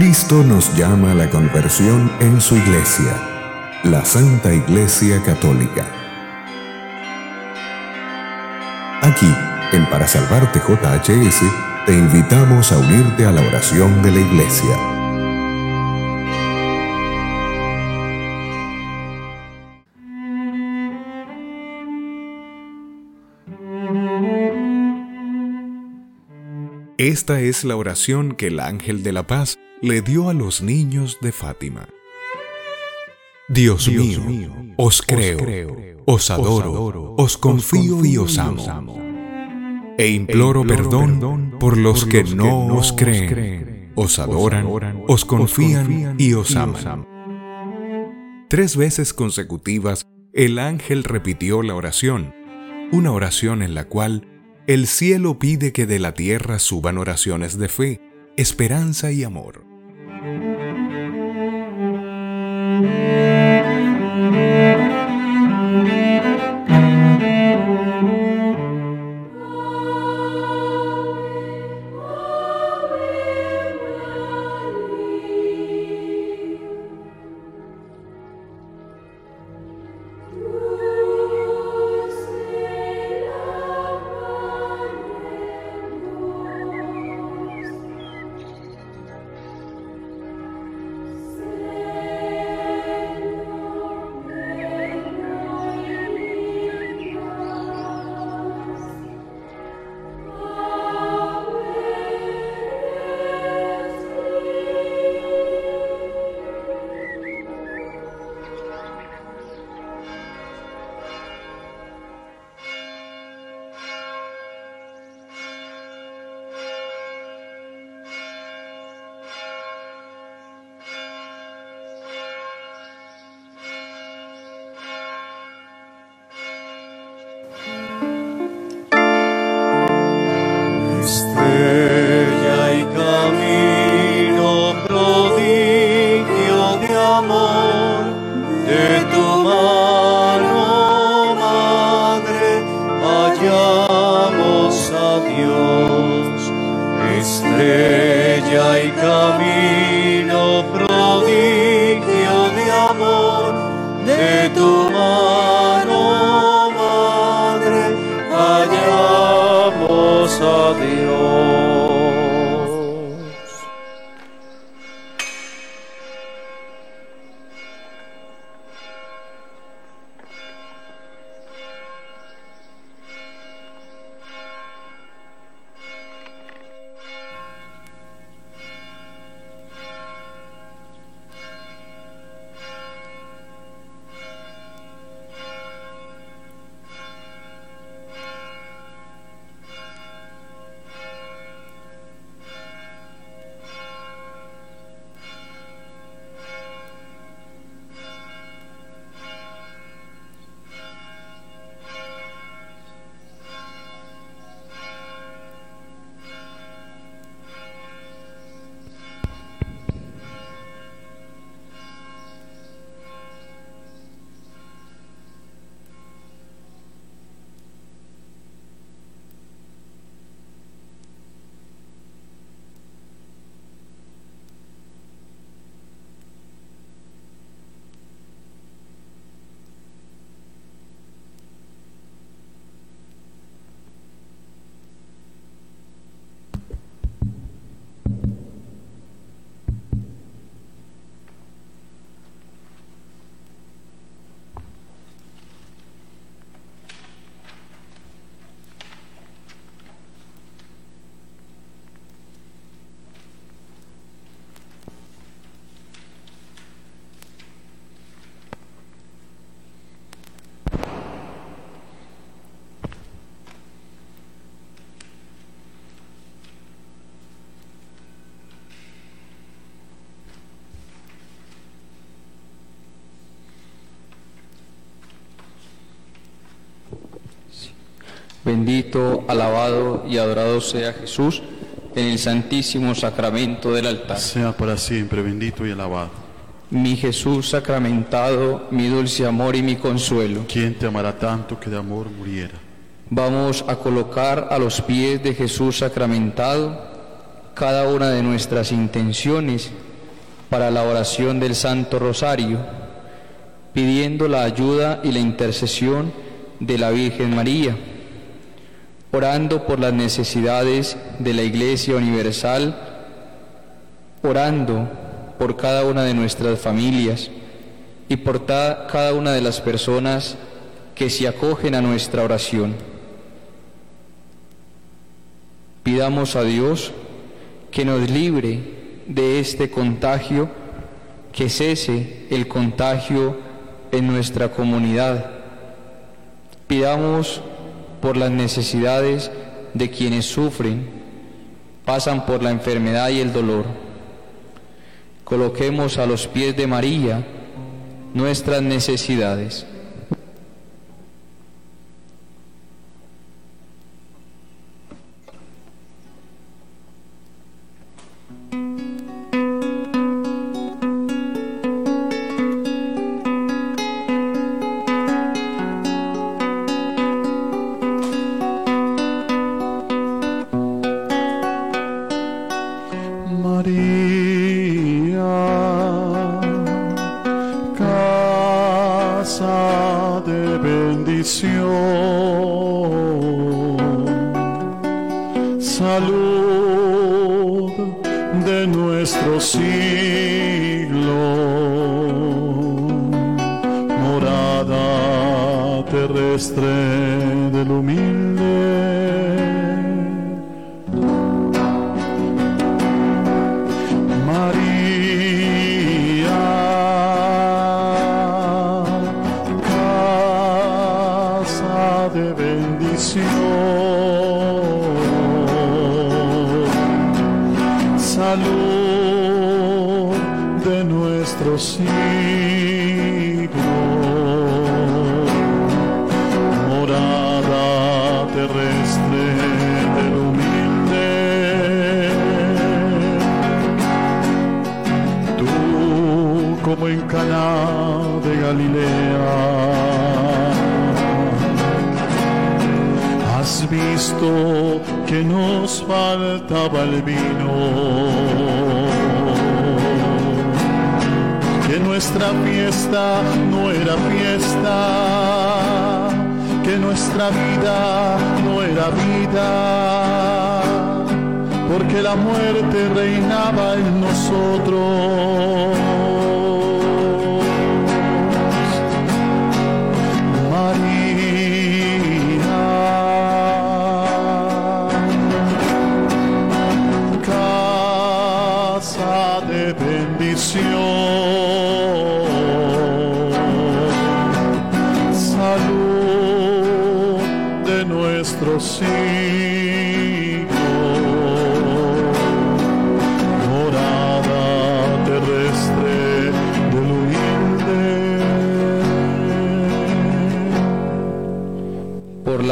Cristo nos llama a la conversión en su iglesia, la Santa Iglesia Católica. Aquí, en Para Salvarte JHS, te invitamos a unirte a la oración de la iglesia. Esta es la oración que el ángel de la paz le dio a los niños de Fátima. Dios, mío, os creo, os adoro, os confío y os amo. E imploro perdón por los que no os creen, os adoran, os confían y os aman. Tres veces consecutivas, el ángel repitió la oración, una oración en la cual el cielo pide que de la tierra suban oraciones de fe, esperanza y amor. Thank you. Bendito, alabado y adorado sea Jesús en el santísimo sacramento del altar. Sea para siempre bendito y alabado. Mi Jesús sacramentado, mi dulce amor y mi consuelo. ¿Quién te amará tanto que de amor muriera? Vamos a colocar a los pies de Jesús sacramentado cada una de nuestras intenciones para la oración del Santo Rosario, pidiendo la ayuda y la intercesión de la Virgen María, orando por las necesidades de la Iglesia Universal, orando por cada una de nuestras familias y por cada una de las personas que se acogen a nuestra oración. Pidamos a Dios que nos libre de este contagio, que cese el contagio en nuestra comunidad. Pidamos por las necesidades de quienes sufren, pasan por la enfermedad y el dolor. Coloquemos a los pies de María nuestras necesidades.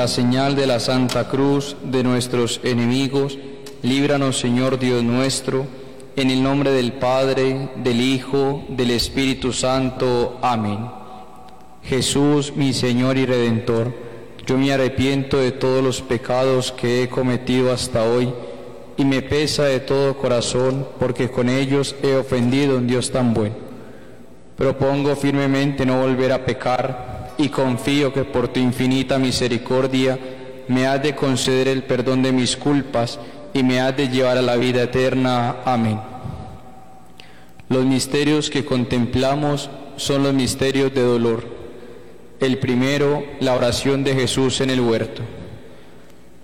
Señal de la Santa Cruz de nuestros enemigos, líbranos Señor Dios nuestro, en el nombre del Padre, del Hijo, del Espíritu Santo. Amén. Jesús, mi Señor y Redentor, yo me arrepiento de todos los pecados que he cometido hasta hoy y me pesa de todo corazón porque con ellos he ofendido a un Dios tan bueno. Propongo firmemente no volver a pecar y confío que por tu infinita misericordia me has de conceder el perdón de mis culpas y me has de llevar a la vida eterna. Amén. Los misterios que contemplamos son los misterios de dolor. El primero, la oración de Jesús en el huerto.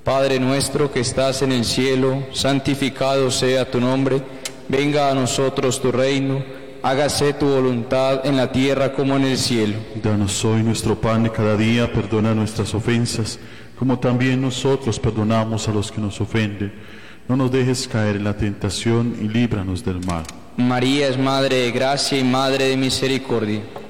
Padre nuestro que estás en el cielo, santificado sea tu nombre, venga a nosotros tu reino hágase tu voluntad en la tierra como en el cielo. Danos hoy nuestro pan de cada día, perdona nuestras ofensas, como también nosotros perdonamos a los que nos ofenden. No nos dejes caer en la tentación y líbranos del mal. María es Madre de gracia y Madre de misericordia.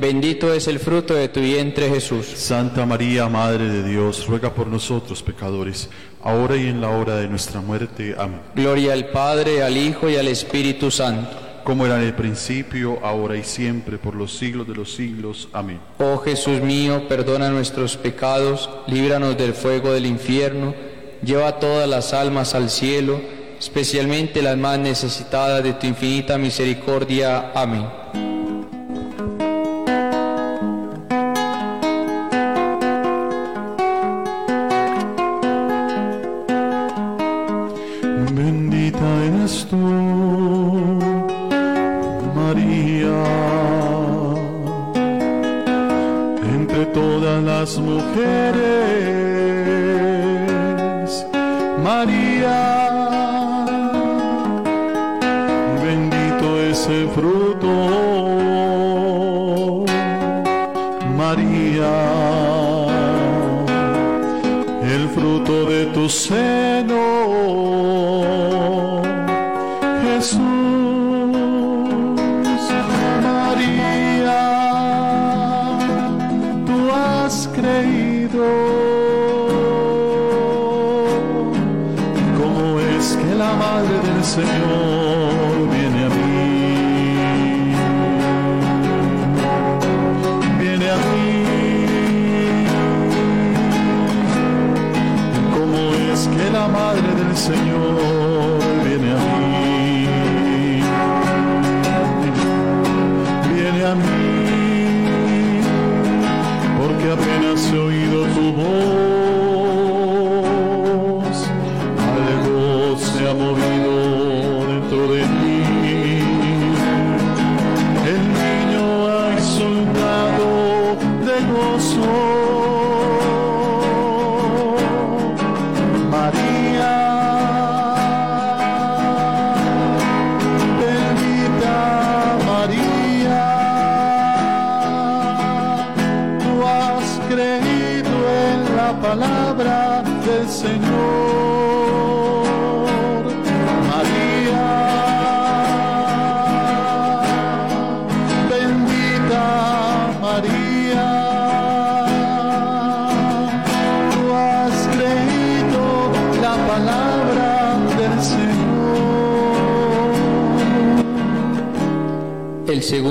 bendito es el fruto de tu vientre Jesús. Santa María, Madre de Dios, ruega por nosotros pecadores, ahora y en la hora de nuestra muerte. Amén. Gloria al Padre, al Hijo y al Espíritu Santo. Como era en el principio, ahora y siempre, por los siglos de los siglos. Amén. Oh Jesús mío, perdona nuestros pecados, líbranos del fuego del infierno, lleva todas las almas al cielo, especialmente las más necesitadas de tu infinita misericordia. Amén.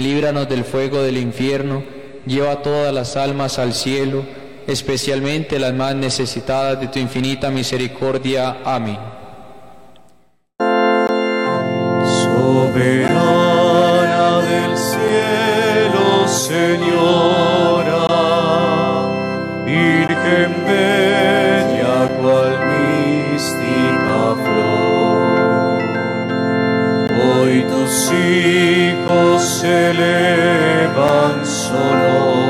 líbranos del fuego del infierno, lleva todas las almas al cielo, especialmente las más necesitadas de tu infinita misericordia. Amén. Soberana del cielo, Señora, Virgen bella cual mística se elevan sonora,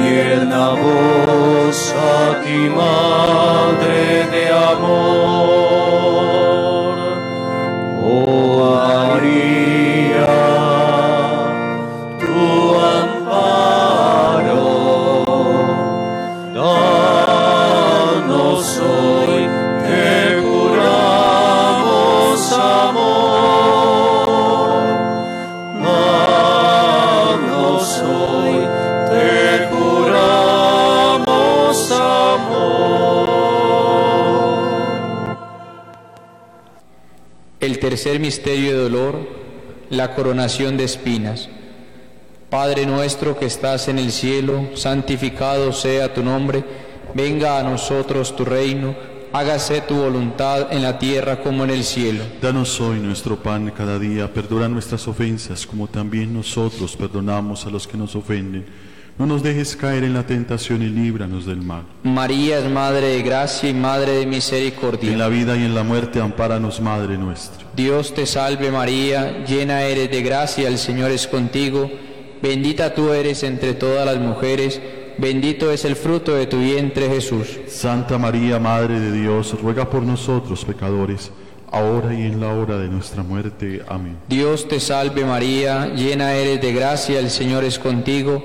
tierna voz a ti, Madre de amor. Tercer misterio de dolor, la coronación de espinas. Padre nuestro que estás en el cielo, santificado sea tu nombre, venga a nosotros tu reino, hágase tu voluntad en la tierra como en el cielo. Danos hoy nuestro pan cada día, perdona nuestras ofensas como también nosotros perdonamos a los que nos ofenden. No nos dejes caer en la tentación y líbranos del mal. María es Madre de gracia y Madre de En misericordia. la vida y en la muerte, ampáranos, Madre nuestra. Dios te salve María, llena eres de gracia, el Señor es contigo, bendita tú eres entre todas las mujeres, bendito es el fruto de tu vientre Jesús. Santa María, Madre de Dios, ruega por nosotros pecadores, ahora y en la hora de nuestra muerte. Amén. Dios te salve María, llena eres de gracia, el Señor es contigo,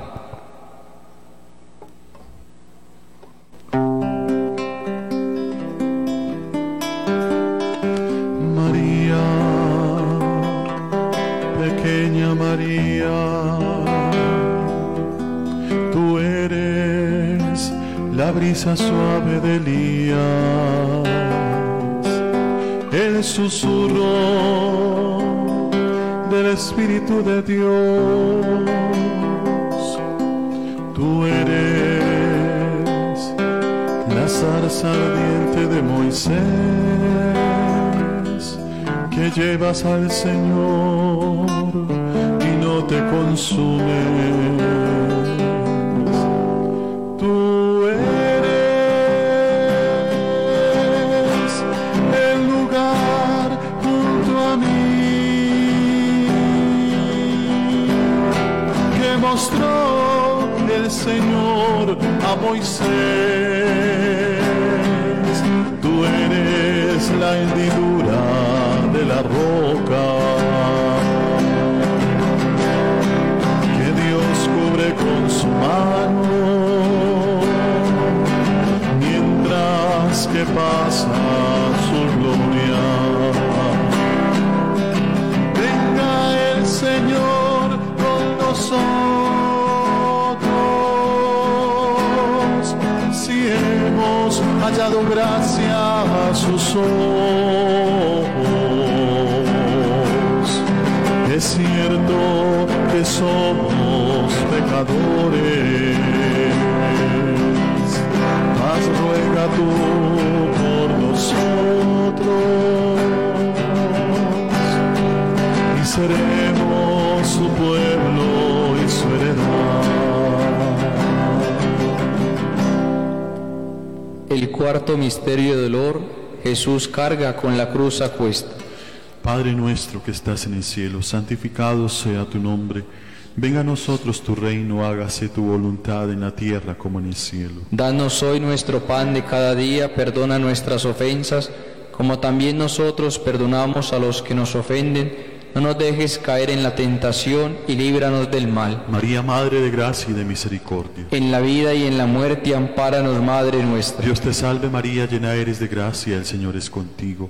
Al Señor y no te consumes. por nosotros y seremos su pueblo y su heredad. El cuarto misterio de dolor, Jesús carga con la cruz a cuesta. Padre nuestro que estás en el cielo, santificado sea tu nombre Venga a nosotros tu reino, hágase tu voluntad en la tierra como en el cielo. Danos hoy nuestro pan de cada día, perdona nuestras ofensas, como también nosotros perdonamos a los que nos ofenden. No nos dejes caer en la tentación y líbranos del mal. María, Madre de gracia y de misericordia. En la vida y en la muerte, ampáranos, Madre nuestra. Dios te salve María, llena eres de gracia, el Señor es contigo.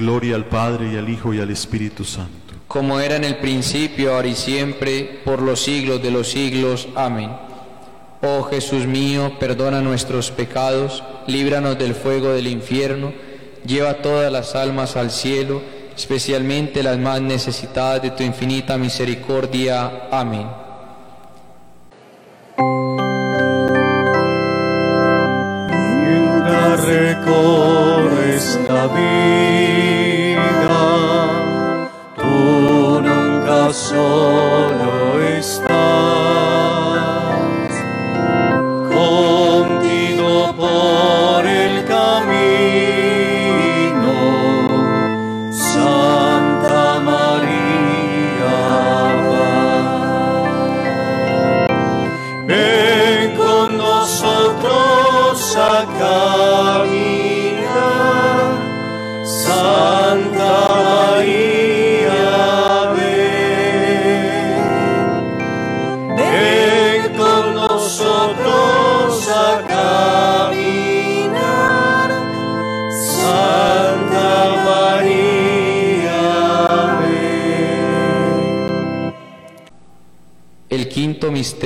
Gloria al Padre y al Hijo y al Espíritu Santo. Como era en el principio, ahora y siempre, por los siglos de los siglos. Amén. Oh Jesús mío, perdona nuestros pecados, líbranos del fuego del infierno, lleva todas las almas al cielo, especialmente las más necesitadas de tu infinita misericordia. Amén. Mientras recorres la vida, nunca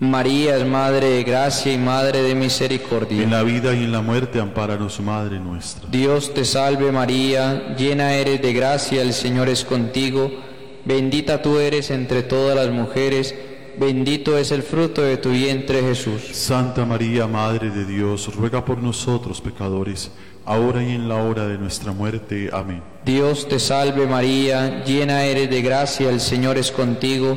María es Madre de Gracia y Madre de En Misericordia. la vida y en la muerte, ampáranos, Madre nuestra. Dios te salve María, llena eres de gracia, el Señor es contigo, bendita tú eres entre todas las mujeres, bendito es el fruto de tu vientre Jesús. Santa María, Madre de Dios, ruega por nosotros pecadores, ahora y en la hora de nuestra muerte. Amén. Dios te salve María, llena eres de gracia, el Señor es contigo,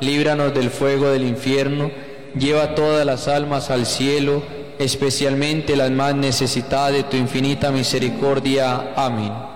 líbranos del fuego del infierno, lleva todas las almas al cielo, especialmente las más necesitadas de tu infinita misericordia. Amén.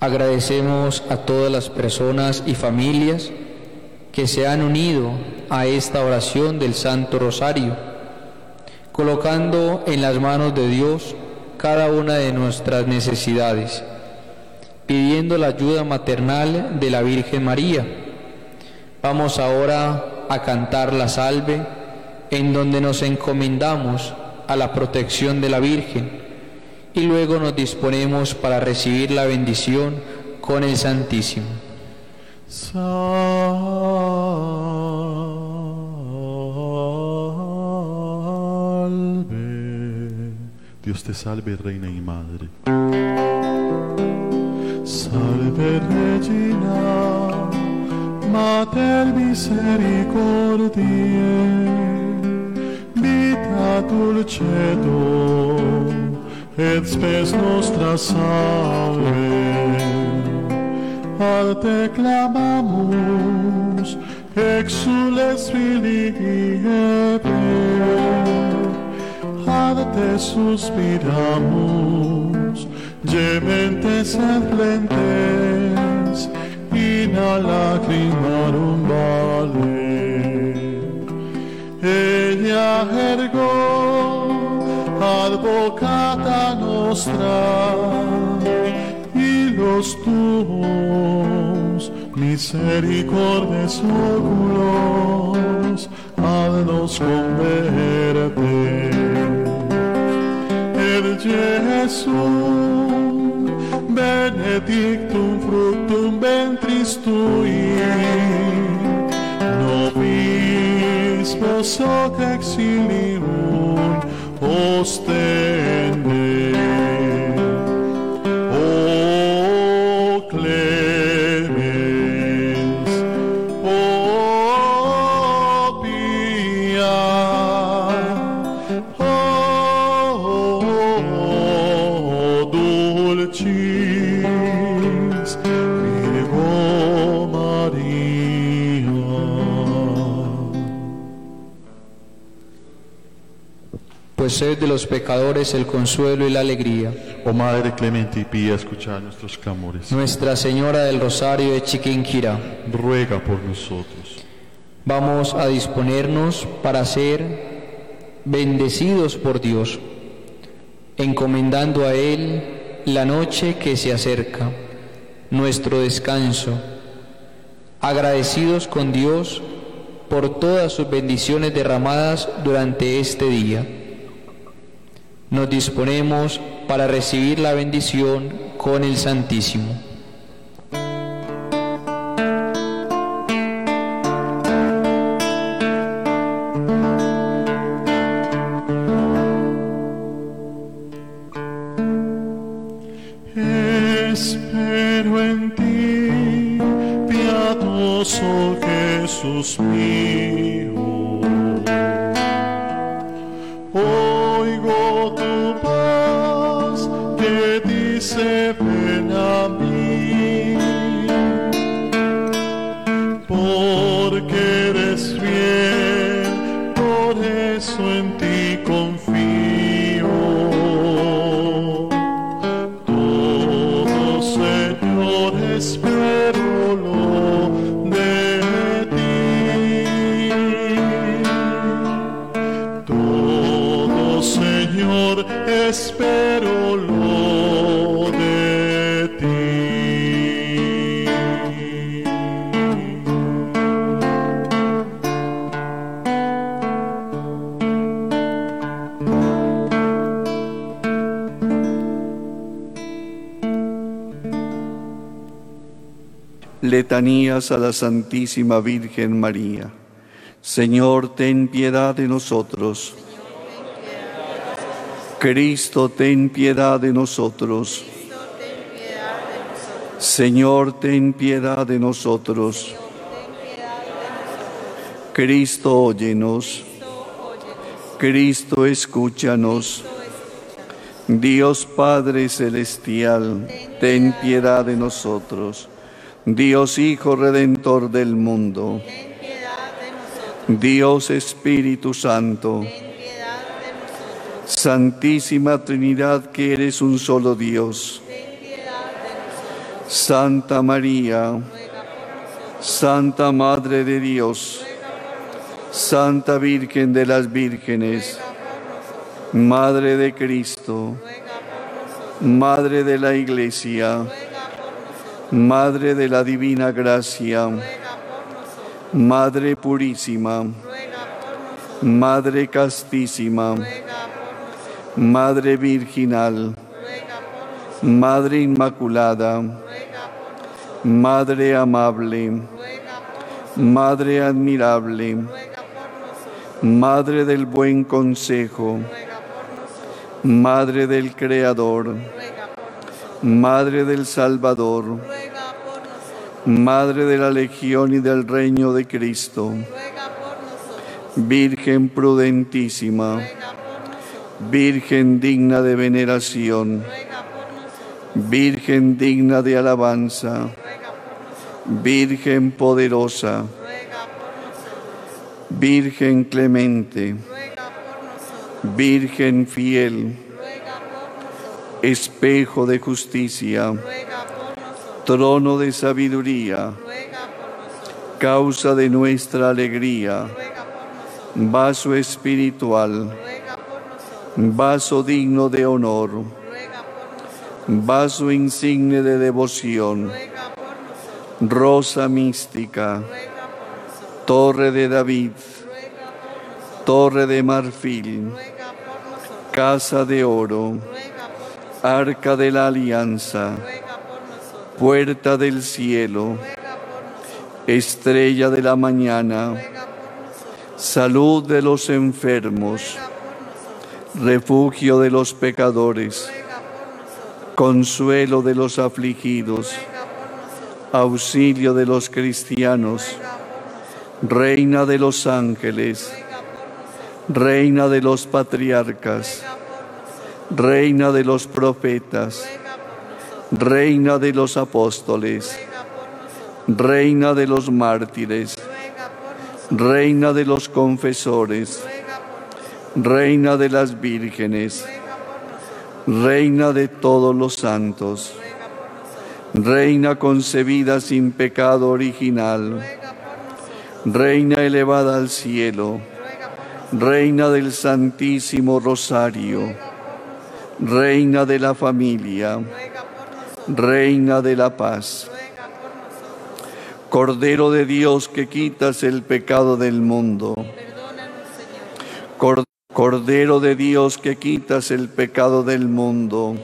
Agradecemos a todas las personas y familias que se han unido a esta oración del Santo Rosario, colocando en las manos de Dios cada una de nuestras necesidades, pidiendo la ayuda maternal de la Virgen María. Vamos ahora a cantar la salve en donde nos encomendamos a la protección de la Virgen y luego nos disponemos para recibir la bendición con el Santísimo. Salve. Dios te salve, Reina y Madre. Salve Regina, Mater Misericordiae, vita dulcedo, et spes nostra salve. Al te clamamus, exules filii ad te suspiramus, gementes et plentes, in a lacrimarum vale. Ella ergo, advocata nostra, y los tuos misericordes oculos, haznos converter. El Jesús, benedictum fructum ventris tui, nobis vos exilium lost De los pecadores el consuelo y la alegría. Oh Madre clemente y pía, escuchad nuestros clamores. Nuestra Señora del Rosario de Chiquinquirá. Ruega por nosotros. Vamos a disponernos para ser bendecidos por Dios, encomendando a Él la noche que se acerca, nuestro descanso, agradecidos con Dios por todas sus bendiciones derramadas durante este día. Nos disponemos para recibir la bendición con el Santísimo. Letanías a la Santísima Virgen María. Señor, ten piedad de nosotros. Cristo, ten piedad de nosotros. Señor, ten piedad de nosotros. Cristo, óyenos. Cristo, escúchanos. Dios Padre Celestial, ten piedad de nosotros. Dios Hijo Redentor del mundo. Dios Espíritu Santo. Santísima Trinidad que eres un solo Dios. Santa María, Santa Madre de Dios, Santa Virgen de las Vírgenes, Madre de Cristo, Madre de la Iglesia, Madre de la Divina Gracia, Madre Purísima, Madre Castísima, Madre Virginal, Madre Inmaculada, Madre Amable, Madre Admirable, Madre del Buen Consejo, Madre del Creador, Madre del Salvador, Madre de la Legión y del Reino de Cristo, Virgen prudentísima, Virgen digna de veneración, Virgen digna de alabanza, Virgen poderosa, Virgen clemente, Virgen fiel, espejo de justicia, trono de sabiduría, causa de nuestra alegría, vaso espiritual, vaso digno de honor, vaso insigne de devoción, rosa mística, torre de David, torre de marfil, casa de oro, arca de la alianza, puerta del cielo, estrella de la mañana, salud de los enfermos, refugio de los pecadores, consuelo de los afligidos, auxilio de los cristianos, reina de los ángeles, reina de los patriarcas, reina de los profetas, reina de los apóstoles, reina de los mártires, reina de los confesores, reina de las vírgenes, reina de todos los santos, reina concebida sin pecado original, reina elevada al cielo, reina del Santísimo Rosario, reina de la familia, reina de la paz. Cordero de Dios que quitas el pecado del mundo. Cordero de Dios que quitas el pecado del mundo.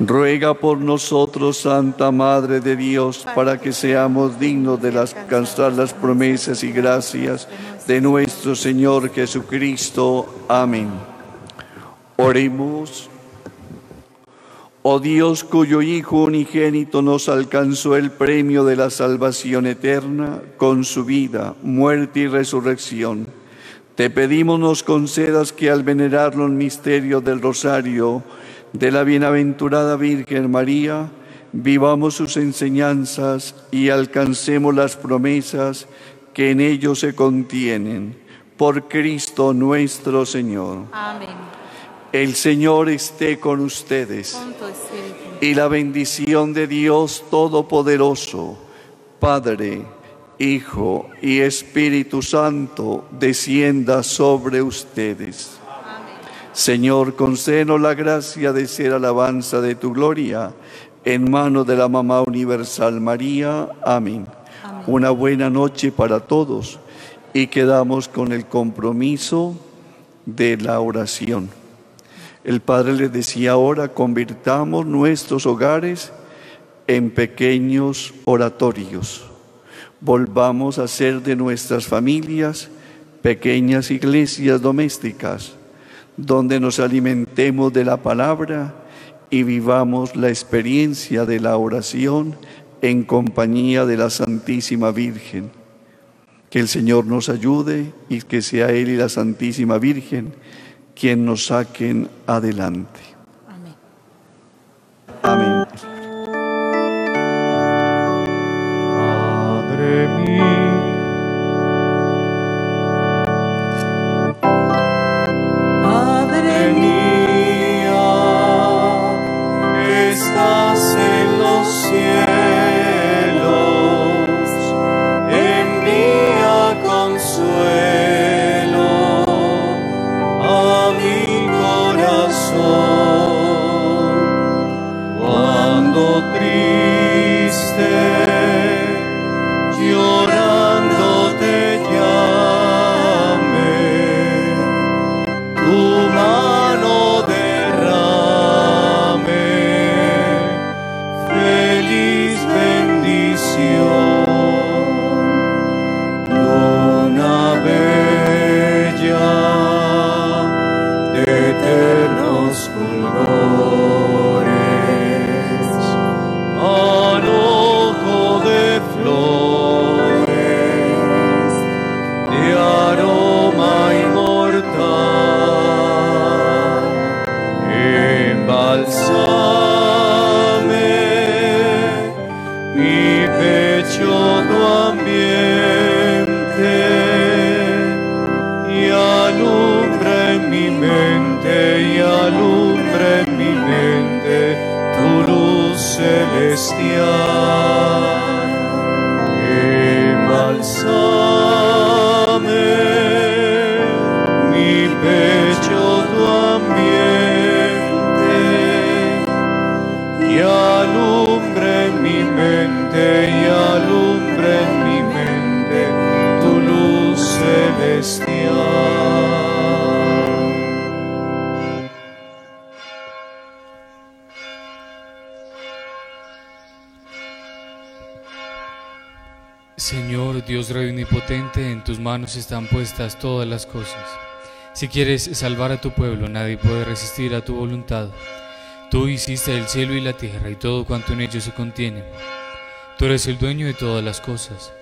Ruega por nosotros, Santa Madre de Dios, para que seamos dignos de alcanzar las promesas y gracias de nuestro Señor Jesucristo. Amén. Oremos. Oh Dios cuyo Hijo unigénito nos alcanzó el premio de la salvación eterna con su vida, muerte y resurrección. Te pedimos nos concedas que al venerar los misterios del rosario de la bienaventurada Virgen María, vivamos sus enseñanzas y alcancemos las promesas que en ellos se contienen. Por Cristo nuestro Señor. Amén. El Señor esté con ustedes. Y la bendición de Dios Todopoderoso, Padre, Hijo y Espíritu Santo, descienda sobre ustedes. Señor, concédenos la gracia de ser alabanza de tu gloria en manos de la Mamá Universal María. Amén. Amén. Una buena noche para todos y quedamos con el compromiso de la oración. El Padre les decía ahora, convirtamos nuestros hogares en pequeños oratorios. Volvamos a hacer de nuestras familias pequeñas iglesias domésticas, donde nos alimentemos de la palabra y vivamos la experiencia de la oración en compañía de la Santísima Virgen. Que el Señor nos ayude y que sea Él y la Santísima Virgen quien nos saquen adelante. Amén. Amén. Madre mía, todas las cosas. Si quieres salvar a tu pueblo, nadie puede resistir a tu voluntad. Tú hiciste el cielo y la tierra y todo cuanto en ellos se contiene. Tú eres el dueño de todas las cosas.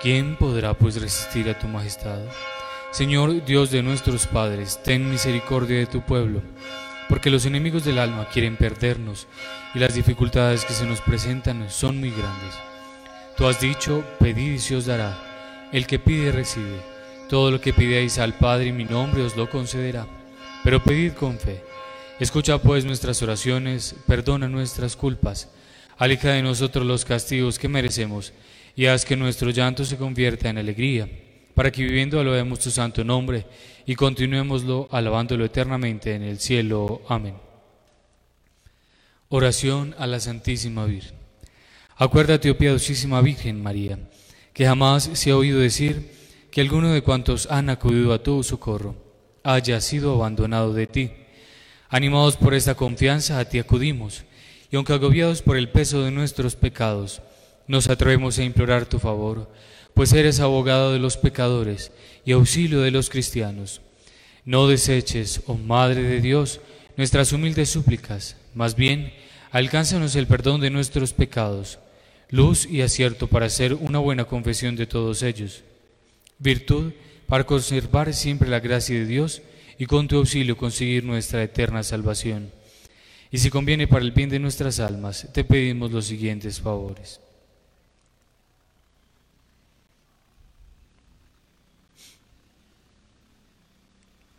¿Quién podrá pues resistir a tu majestad? Señor Dios de nuestros padres, ten misericordia de tu pueblo, porque los enemigos del alma quieren perdernos y las dificultades que se nos presentan son muy grandes. Tú has dicho, pedid y se os dará. El que pide recibe. Todo lo que pidáis al Padre en mi nombre os lo concederá. Pero pedid con fe. Escucha pues nuestras oraciones, perdona nuestras culpas, aleja de nosotros los castigos que merecemos y haz que nuestro llanto se convierta en alegría, para que viviendo alabemos tu santo nombre y continuémoslo alabándolo eternamente en el cielo. Amén. Oración a la Santísima Virgen. Acuérdate, oh piadosísima Virgen María, que jamás se ha oído decir que alguno de cuantos han acudido a tu socorro haya sido abandonado de ti. Animados por esta confianza, a ti acudimos, y aunque agobiados por el peso de nuestros pecados, nos atrevemos a implorar tu favor, pues eres abogado de los pecadores y auxilio de los cristianos. No deseches, oh Madre de Dios, nuestras humildes súplicas, más bien, alcánzanos el perdón de nuestros pecados, luz y acierto para hacer una buena confesión de todos ellos, virtud para conservar siempre la gracia de Dios y con tu auxilio conseguir nuestra eterna salvación. Y si conviene para el bien de nuestras almas, te pedimos los siguientes favores.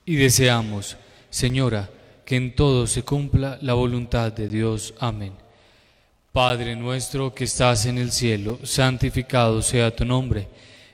Y deseamos, Señora, que en todo se cumpla la voluntad de Dios. Amén. Padre nuestro que estás en el cielo, santificado sea tu nombre.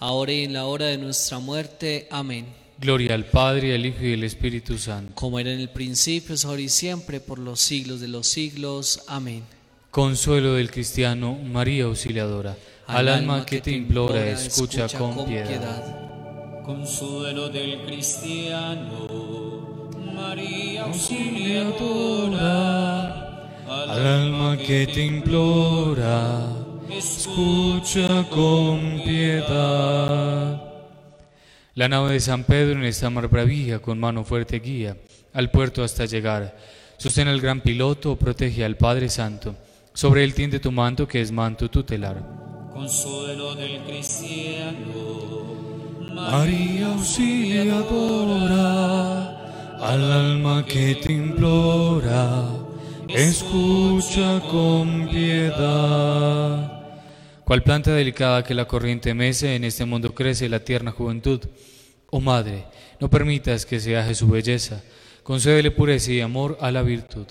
ahora y en la hora de nuestra muerte. Amén. Gloria al Padre, al Hijo y al Espíritu Santo. como era en el principio, es ahora y siempre, por los siglos de los siglos. Amén. Consuelo del cristiano, María Auxiliadora. Al alma que te implora, escucha con piedad. Consuelo del cristiano, María auxiliadora. Al alma que te implora, escucha con piedad. La nave de San Pedro en esta mar bravía, con mano fuerte guía, al puerto hasta llegar. Sostén al gran piloto, protege al Padre Santo. Sobre él tiende tu manto, que es manto tutelar. Consuelo del cristiano, María auxiliadora, al alma que te implora, escucha con piedad. Cual planta delicada que la corriente mece, en este mundo crece la tierna juventud. Oh Madre, no permitas que se aje su belleza, concédele pureza y amor a la virtud.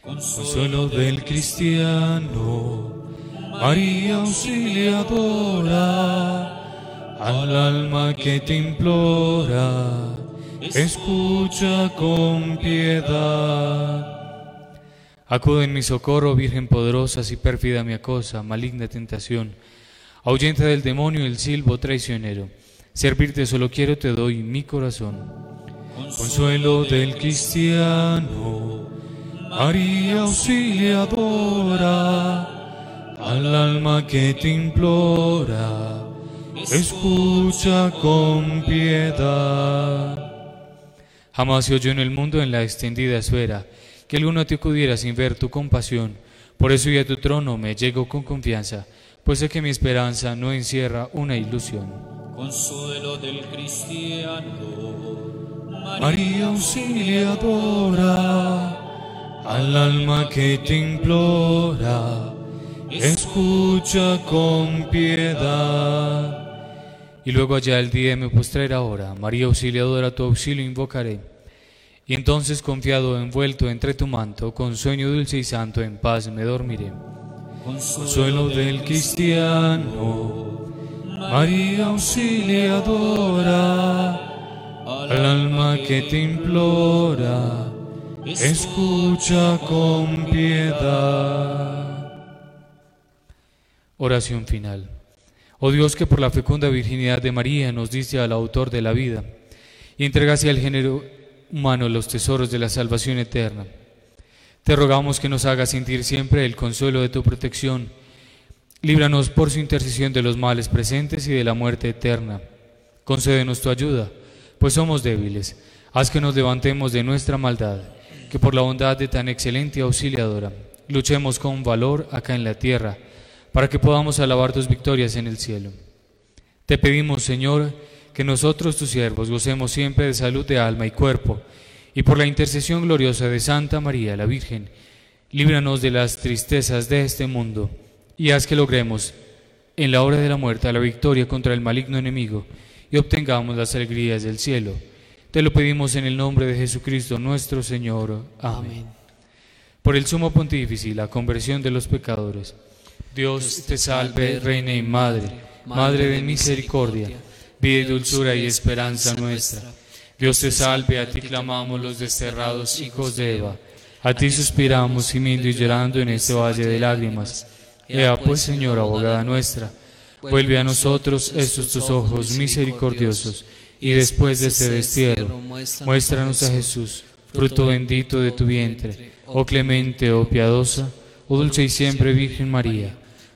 Consuelo del cristiano, María auxiliadora, al alma que te implora, escucha con piedad. Acude en mi socorro, Virgen poderosa, si pérfida mi acosa, maligna tentación. Ahuyenta del demonio el silbo traicionero. Servirte solo quiero, te doy mi corazón. Consuelo del cristiano, María auxiliadora, al alma que te implora, escucha con piedad. Jamás se oyó en el mundo en la extendida esfera que alguno te acudiera sin ver tu compasión. Por eso y a tu trono me llego con confianza, pues sé que mi esperanza no encierra una ilusión. consuelo del cristiano, María auxiliadora, al alma que te implora, escucha con piedad. Y luego allá el día me postraré ahora, María auxiliadora, tu auxilio invocaré. Y entonces confiado, envuelto entre tu manto, con sueño dulce y santo, en paz me dormiré. Consuelo del cristiano, María auxiliadora, al alma que te implora, escucha con piedad. Oración final. Oh Dios que por la fecunda virginidad de María nos diste al autor de la vida y entregaste al género humano los tesoros de la salvación eterna. Te rogamos que nos hagas sentir siempre el consuelo de tu protección. Líbranos por su intercesión de los males presentes y de la muerte eterna. Concédenos tu ayuda, pues somos débiles. Haz que nos levantemos de nuestra maldad, que por la bondad de tan excelente auxiliadora luchemos con valor acá en la tierra, para que podamos alabar tus victorias en el cielo. Te pedimos, Señor, que nosotros, tus siervos, gocemos siempre de salud de alma y cuerpo, y por la intercesión gloriosa de Santa María la Virgen, líbranos de las tristezas de este mundo, y haz que logremos, en la hora de la muerte, la victoria contra el maligno enemigo, y obtengamos las alegrías del cielo. Te lo pedimos en el nombre de Jesucristo nuestro Señor. Amén. Por el sumo pontífice y la conversión de los pecadores. Dios te salve, Reina y Madre, Madre de misericordia, vida dulzura y esperanza nuestra. Dios te salve, a ti clamamos los desterrados hijos de Eva. A ti suspiramos, gimiendo y llorando en este valle de lágrimas. Ea pues, Señora, abogada nuestra, vuelve a nosotros estos tus ojos misericordiosos, y después de este destierro, muéstranos a Jesús, fruto bendito de tu vientre, oh clemente, oh piadosa, oh dulce y siempre Virgen María.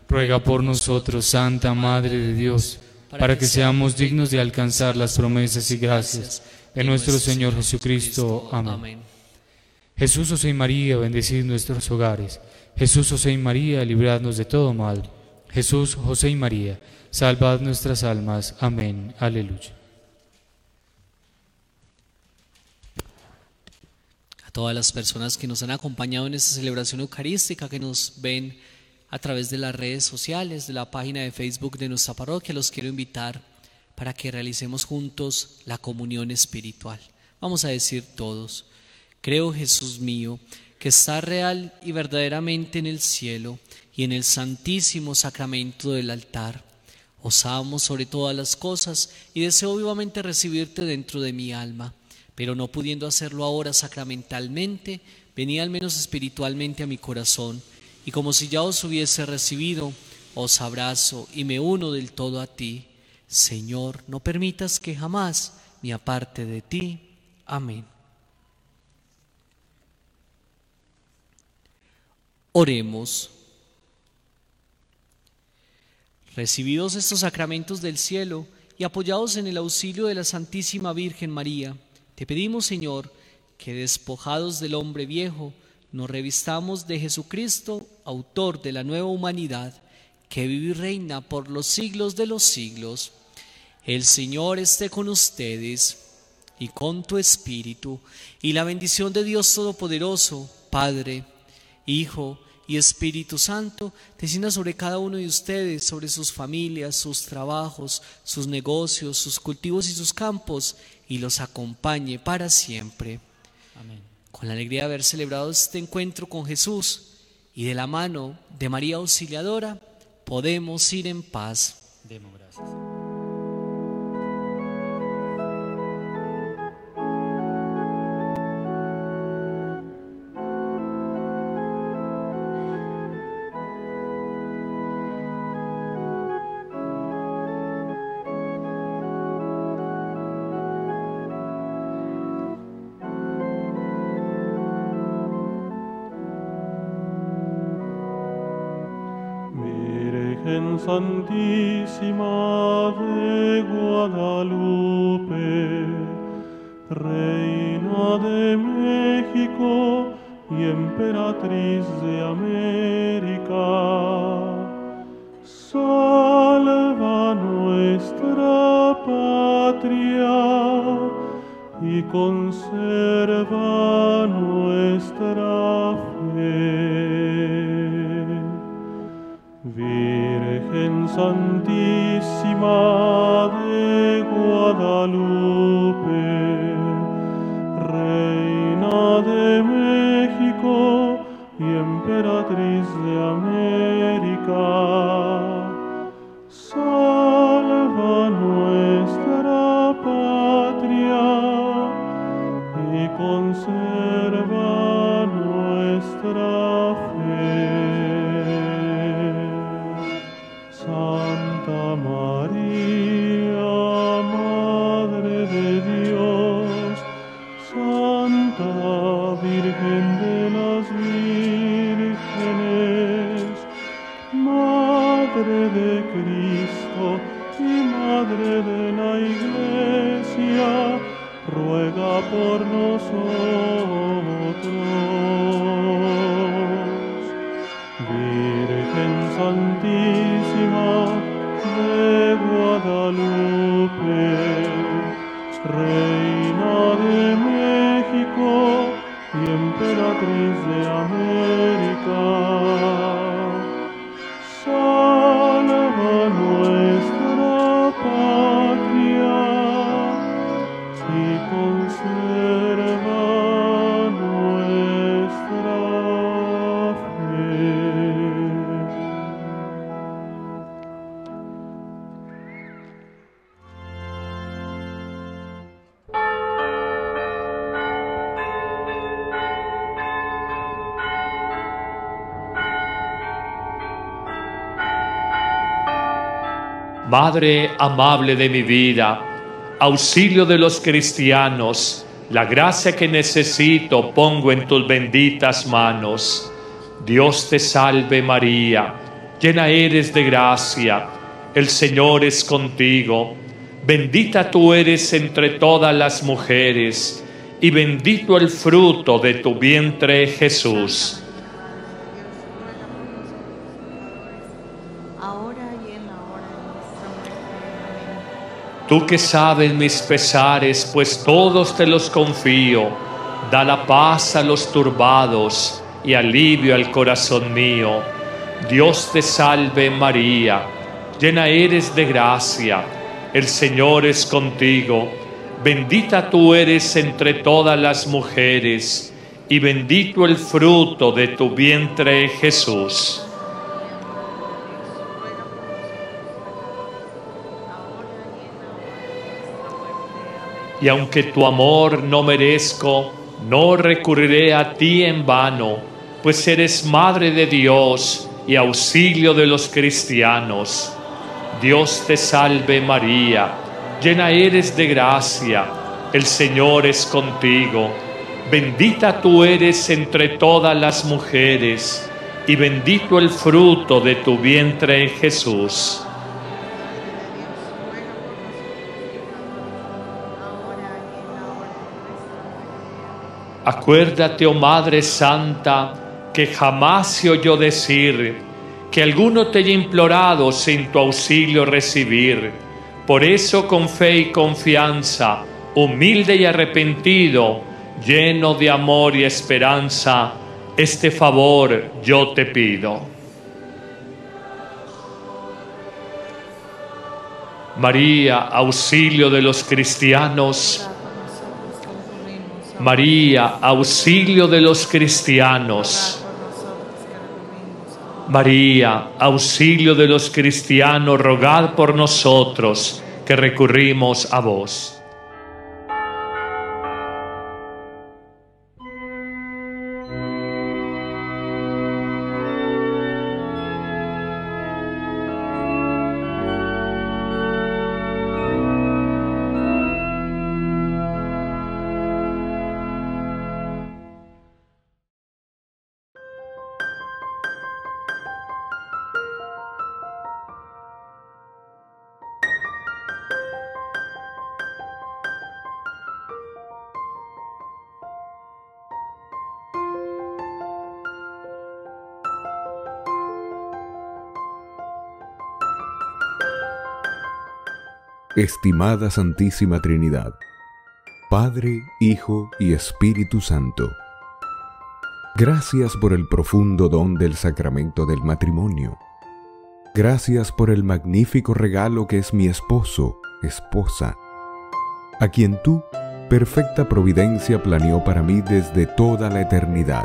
Ruega por nosotros, Santa Madre de Dios, para que seamos dignos de alcanzar las promesas y gracias de nuestro Señor Jesucristo. Amén. Jesús, José y María, bendecid nuestros hogares. Jesús, José y María, libradnos de todo mal. Jesús, José y María, salvad nuestras almas. Amén. Aleluya. A todas las personas que nos han acompañado en esta celebración eucarística, que nos ven a través de las redes sociales, de la página de Facebook de nuestra parroquia, los quiero invitar para que realicemos juntos la comunión espiritual. Vamos a decir todos, creo Jesús mío, que está real y verdaderamente en el cielo y en el santísimo sacramento del altar. Os amo sobre todas las cosas y deseo vivamente recibirte dentro de mi alma, pero no pudiendo hacerlo ahora sacramentalmente, venía al menos espiritualmente a mi corazón, y como si ya os hubiese recibido, os abrazo y me uno del todo a ti. Señor, no permitas que jamás me aparte de ti. Amén. Oremos. Recibidos estos sacramentos del cielo y apoyados en el auxilio de la Santísima Virgen María, te pedimos, Señor, que despojados del hombre viejo, nos revistamos de Jesucristo, autor de la nueva humanidad, que vive y reina por los siglos de los siglos. El Señor esté con ustedes y con tu espíritu, y la bendición de Dios Todopoderoso, Padre, Hijo y Espíritu Santo, descienda sobre cada uno de ustedes, sobre sus familias, sus trabajos, sus negocios, sus cultivos y sus campos, y los acompañe para siempre. Amén. Con la alegría de haber celebrado este encuentro con Jesús y de la mano de María Auxiliadora, podemos ir en paz. Demos gracias. Santísima de Guadalupe, Reina de México y Emperatriz de América, salva nuestra patria y conserva nuestra Santísima de Guadalupe, Reina de México y Emperatriz por nosotros. Virgen Santísima de Guadalupe, Reina de México y Emperatriz de América, Madre amable de mi vida, auxilio de los cristianos, la gracia que necesito pongo en tus benditas manos. Dios te salve María, llena eres de gracia, el Señor es contigo, bendita tú eres entre todas las mujeres, y bendito el fruto de tu vientre Jesús. Tú que sabes mis pesares, pues todos te los confío, da la paz a los turbados y alivio al corazón mío. Dios te salve María, llena eres de gracia, el Señor es contigo, bendita tú eres entre todas las mujeres, y bendito el fruto de tu vientre Jesús. Y aunque tu amor no merezco, no recurriré a ti en vano, pues eres Madre de Dios y auxilio de los cristianos. Dios te salve María, llena eres de gracia, el Señor es contigo, bendita tú eres entre todas las mujeres, y bendito el fruto de tu vientre Jesús. Acuérdate, oh Madre Santa, que jamás se oyó decir que alguno te haya implorado sin tu auxilio recibir. Por eso con fe y confianza, humilde y arrepentido, lleno de amor y esperanza, este favor yo te pido. María, auxilio de los cristianos, María, auxilio de los cristianos. María, auxilio de los cristianos, rogad por nosotros que recurrimos a vos. Estimada Santísima Trinidad, Padre, Hijo y Espíritu Santo, gracias por el profundo don del sacramento del matrimonio. Gracias por el magnífico regalo que es mi esposo, esposa, a quien tú, perfecta providencia, planeó para mí desde toda la eternidad.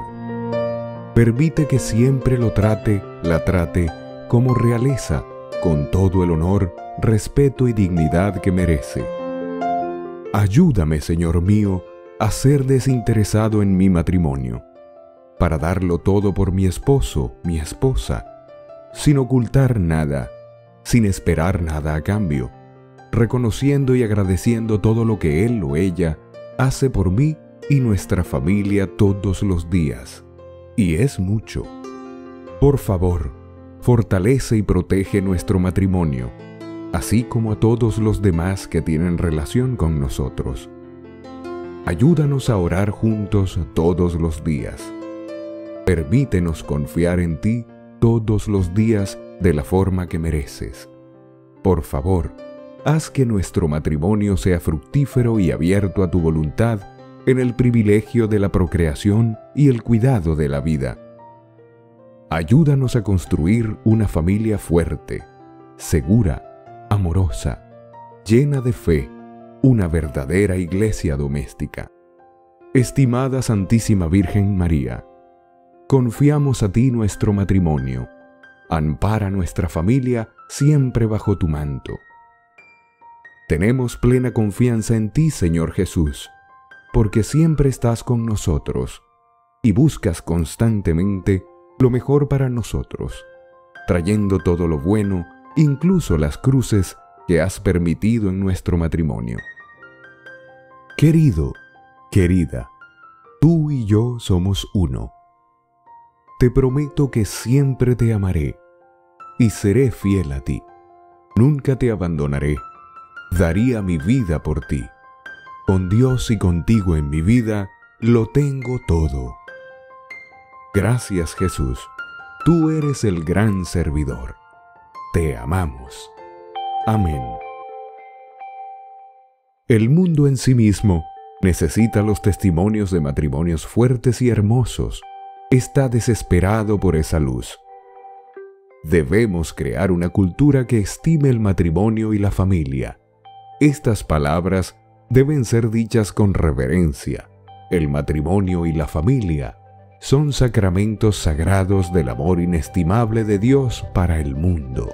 Permite que siempre lo trate, la trate como realeza, con todo el honor respeto y dignidad que merece. Ayúdame, Señor mío, a ser desinteresado en mi matrimonio, para darlo todo por mi esposo, mi esposa, sin ocultar nada, sin esperar nada a cambio, reconociendo y agradeciendo todo lo que él o ella hace por mí y nuestra familia todos los días. Y es mucho. Por favor, fortalece y protege nuestro matrimonio así como a todos los demás que tienen relación con nosotros. Ayúdanos a orar juntos todos los días. Permítenos confiar en ti todos los días de la forma que mereces. Por favor, haz que nuestro matrimonio sea fructífero y abierto a tu voluntad en el privilegio de la procreación y el cuidado de la vida. Ayúdanos a construir una familia fuerte, segura, amorosa, llena de fe, una verdadera iglesia doméstica. Estimada Santísima Virgen María, confiamos a ti nuestro matrimonio. Ampara nuestra familia siempre bajo tu manto. Tenemos plena confianza en ti, Señor Jesús, porque siempre estás con nosotros y buscas constantemente lo mejor para nosotros, trayendo todo lo bueno incluso las cruces que has permitido en nuestro matrimonio. Querido, querida, tú y yo somos uno. Te prometo que siempre te amaré y seré fiel a ti. Nunca te abandonaré. Daría mi vida por ti. Con Dios y contigo en mi vida lo tengo todo. Gracias Jesús, tú eres el gran servidor te amamos. Amén. El mundo en sí mismo necesita los testimonios de matrimonios fuertes y hermosos. Está desesperado por esa luz. Debemos crear una cultura que estime el matrimonio y la familia. Estas palabras deben ser dichas con reverencia. El matrimonio y la familia son sacramentos sagrados del amor inestimable de Dios para el mundo.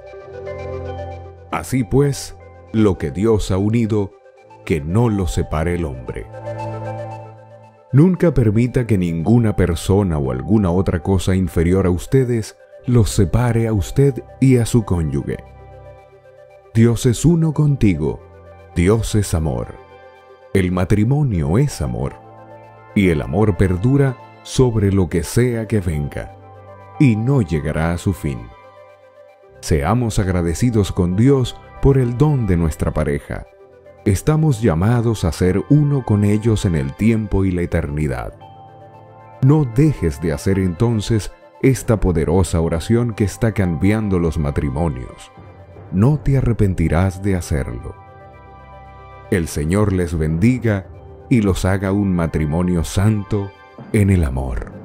Así pues, lo que Dios ha unido, que no los separe el hombre. Nunca permita que ninguna persona o alguna otra cosa inferior a ustedes los separe a usted y a su cónyuge. Dios es uno contigo, Dios es amor. El matrimonio es amor, y el amor perdura sobre lo que sea que venga, y no llegará a su fin. Seamos agradecidos con Dios por el don de nuestra pareja. Estamos llamados a ser uno con ellos en el tiempo y la eternidad. No dejes de hacer entonces esta poderosa oración que está cambiando los matrimonios. No te arrepentirás de hacerlo. El Señor les bendiga y los haga un matrimonio santo en el amor.